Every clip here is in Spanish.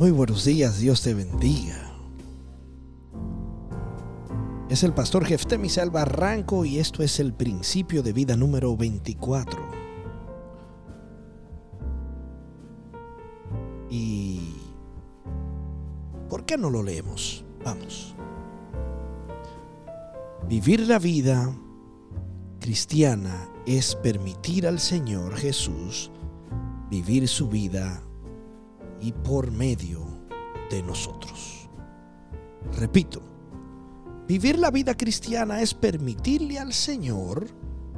Muy buenos días, Dios te bendiga. Es el pastor Jeftemisal Barranco y esto es el principio de vida número 24. ¿Y por qué no lo leemos? Vamos. Vivir la vida cristiana es permitir al Señor Jesús vivir su vida y por medio de nosotros. Repito, vivir la vida cristiana es permitirle al Señor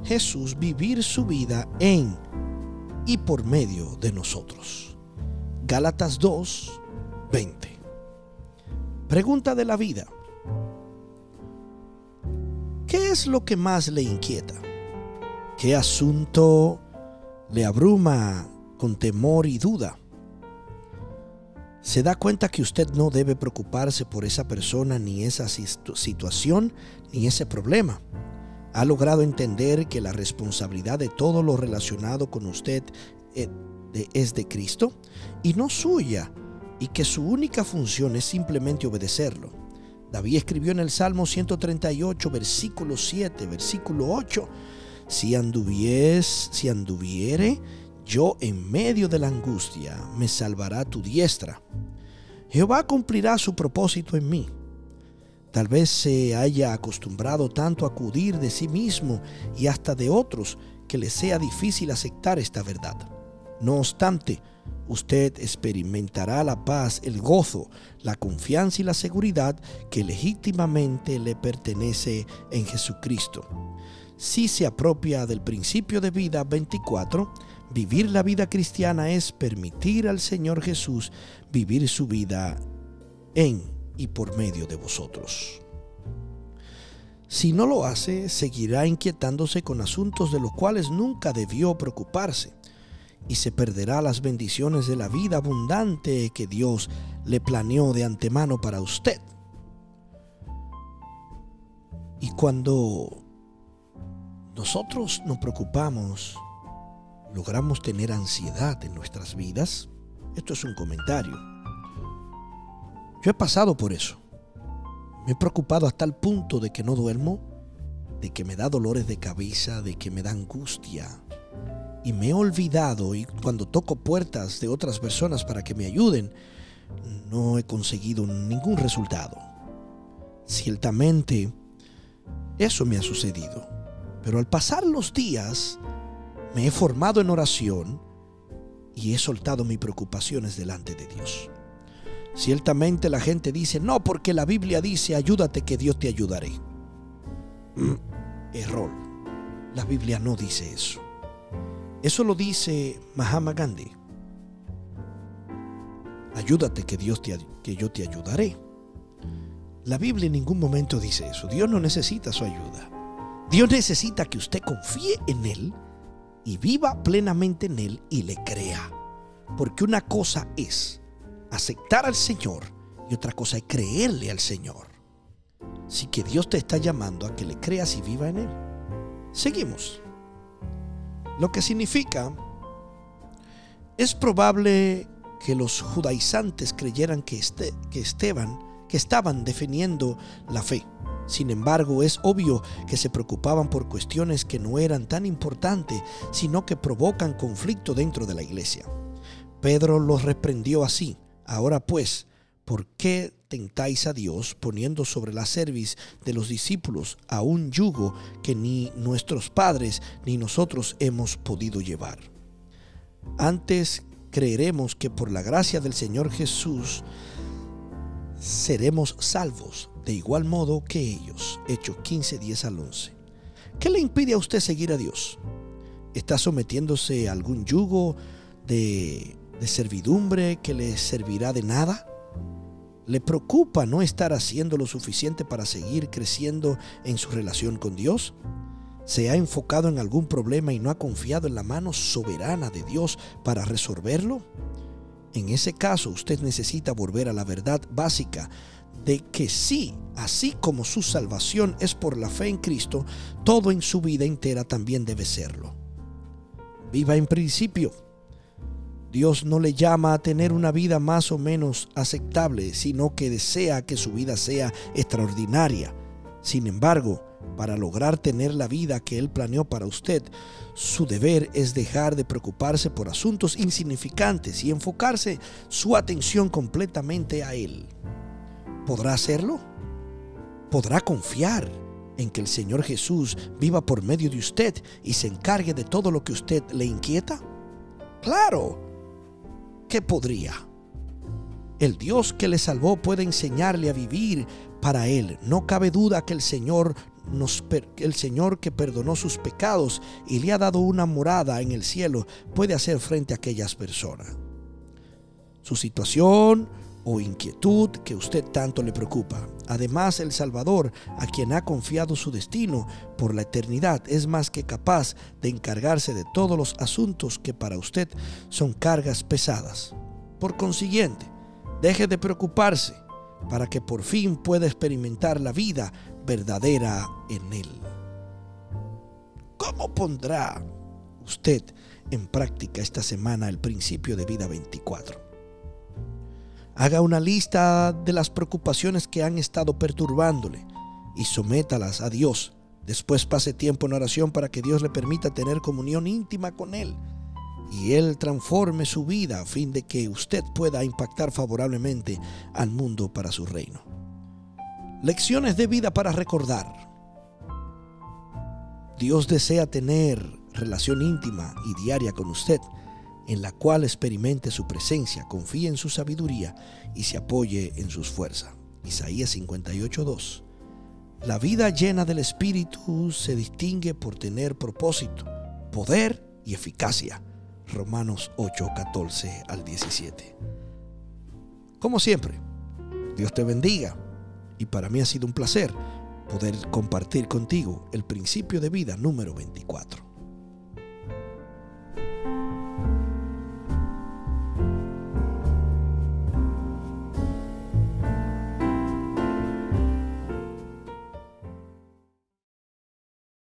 Jesús vivir su vida en y por medio de nosotros. Gálatas 2, 20. Pregunta de la vida. ¿Qué es lo que más le inquieta? ¿Qué asunto le abruma con temor y duda? Se da cuenta que usted no debe preocuparse por esa persona, ni esa situación, ni ese problema. Ha logrado entender que la responsabilidad de todo lo relacionado con usted eh, es de Cristo y no suya, y que su única función es simplemente obedecerlo. David escribió en el Salmo 138, versículo 7, versículo 8, si anduvies, si anduviere yo en medio de la angustia me salvará tu diestra. Jehová cumplirá su propósito en mí. Tal vez se haya acostumbrado tanto a acudir de sí mismo y hasta de otros que le sea difícil aceptar esta verdad. No obstante, usted experimentará la paz, el gozo, la confianza y la seguridad que legítimamente le pertenece en Jesucristo. Si se apropia del principio de vida 24, Vivir la vida cristiana es permitir al Señor Jesús vivir su vida en y por medio de vosotros. Si no lo hace, seguirá inquietándose con asuntos de los cuales nunca debió preocuparse y se perderá las bendiciones de la vida abundante que Dios le planeó de antemano para usted. Y cuando nosotros nos preocupamos logramos tener ansiedad en nuestras vidas, esto es un comentario. Yo he pasado por eso. Me he preocupado hasta el punto de que no duermo, de que me da dolores de cabeza, de que me da angustia. Y me he olvidado y cuando toco puertas de otras personas para que me ayuden, no he conseguido ningún resultado. Ciertamente, eso me ha sucedido. Pero al pasar los días, me he formado en oración y he soltado mis preocupaciones delante de Dios. Ciertamente la gente dice, no, porque la Biblia dice, ayúdate que Dios te ayudaré. Error. La Biblia no dice eso. Eso lo dice Mahatma Gandhi. Ayúdate que Dios te, que yo te ayudaré. La Biblia en ningún momento dice eso. Dios no necesita su ayuda. Dios necesita que usted confíe en Él y viva plenamente en Él y le crea. Porque una cosa es aceptar al Señor y otra cosa es creerle al Señor. Así que Dios te está llamando a que le creas y viva en Él. Seguimos. Lo que significa, es probable que los judaizantes creyeran que, este, Esteban, que estaban definiendo la fe. Sin embargo, es obvio que se preocupaban por cuestiones que no eran tan importantes, sino que provocan conflicto dentro de la iglesia. Pedro los reprendió así. Ahora pues, ¿por qué tentáis a Dios poniendo sobre la cerviz de los discípulos a un yugo que ni nuestros padres ni nosotros hemos podido llevar? Antes creeremos que por la gracia del Señor Jesús seremos salvos de igual modo que ellos. Hechos 15, 10 al 11. ¿Qué le impide a usted seguir a Dios? ¿Está sometiéndose a algún yugo de, de servidumbre que le servirá de nada? ¿Le preocupa no estar haciendo lo suficiente para seguir creciendo en su relación con Dios? ¿Se ha enfocado en algún problema y no ha confiado en la mano soberana de Dios para resolverlo? En ese caso, usted necesita volver a la verdad básica de que sí, así como su salvación es por la fe en Cristo, todo en su vida entera también debe serlo. Viva en principio. Dios no le llama a tener una vida más o menos aceptable, sino que desea que su vida sea extraordinaria. Sin embargo, para lograr tener la vida que Él planeó para usted, su deber es dejar de preocuparse por asuntos insignificantes y enfocarse su atención completamente a Él. ¿Podrá hacerlo? ¿Podrá confiar en que el Señor Jesús viva por medio de usted y se encargue de todo lo que usted le inquieta? Claro que podría. El Dios que le salvó puede enseñarle a vivir para Él. No cabe duda que el Señor el Señor que perdonó sus pecados y le ha dado una morada en el cielo puede hacer frente a aquellas personas. Su situación o inquietud que usted tanto le preocupa. Además, el Salvador, a quien ha confiado su destino por la eternidad, es más que capaz de encargarse de todos los asuntos que para usted son cargas pesadas. Por consiguiente, deje de preocuparse para que por fin pueda experimentar la vida verdadera en Él. ¿Cómo pondrá usted en práctica esta semana el principio de vida 24? Haga una lista de las preocupaciones que han estado perturbándole y sométalas a Dios. Después pase tiempo en oración para que Dios le permita tener comunión íntima con Él y Él transforme su vida a fin de que usted pueda impactar favorablemente al mundo para su reino. Lecciones de vida para recordar. Dios desea tener relación íntima y diaria con usted, en la cual experimente su presencia, confíe en su sabiduría y se apoye en sus fuerzas. Isaías 58.2. La vida llena del Espíritu se distingue por tener propósito, poder y eficacia. Romanos 8.14 al 17. Como siempre, Dios te bendiga y para mí ha sido un placer poder compartir contigo el principio de vida número 24.